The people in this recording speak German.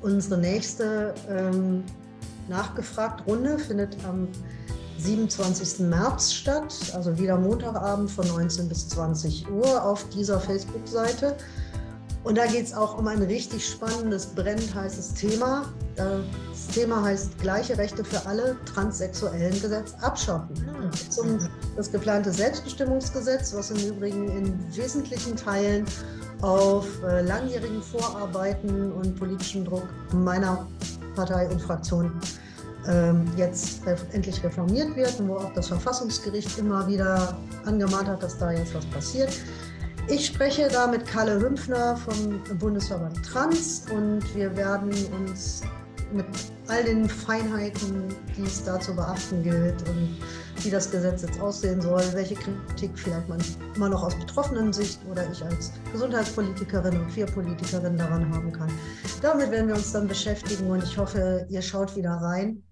Unsere nächste ähm, Nachgefragt-Runde findet am 27. März statt, also wieder Montagabend von 19 bis 20 Uhr auf dieser Facebook-Seite. Und da geht es auch um ein richtig spannendes, brennend heißes Thema. Das Thema heißt gleiche Rechte für alle transsexuellen Gesetz abschaffen. Um das geplante Selbstbestimmungsgesetz, was im Übrigen in wesentlichen Teilen auf äh, langjährigen Vorarbeiten und politischen Druck meiner Partei und Fraktion ähm, jetzt endlich reformiert wird und wo auch das Verfassungsgericht immer wieder angemahnt hat, dass da jetzt was passiert. Ich spreche da mit Kalle Hümpfner vom Bundesverband Trans und wir werden uns mit all den Feinheiten, die es da zu beachten gilt und wie das Gesetz jetzt aussehen soll, welche Kritik vielleicht man immer noch aus betroffenen Sicht oder ich als Gesundheitspolitikerin und Queerpolitikerin daran haben kann. Damit werden wir uns dann beschäftigen und ich hoffe, ihr schaut wieder rein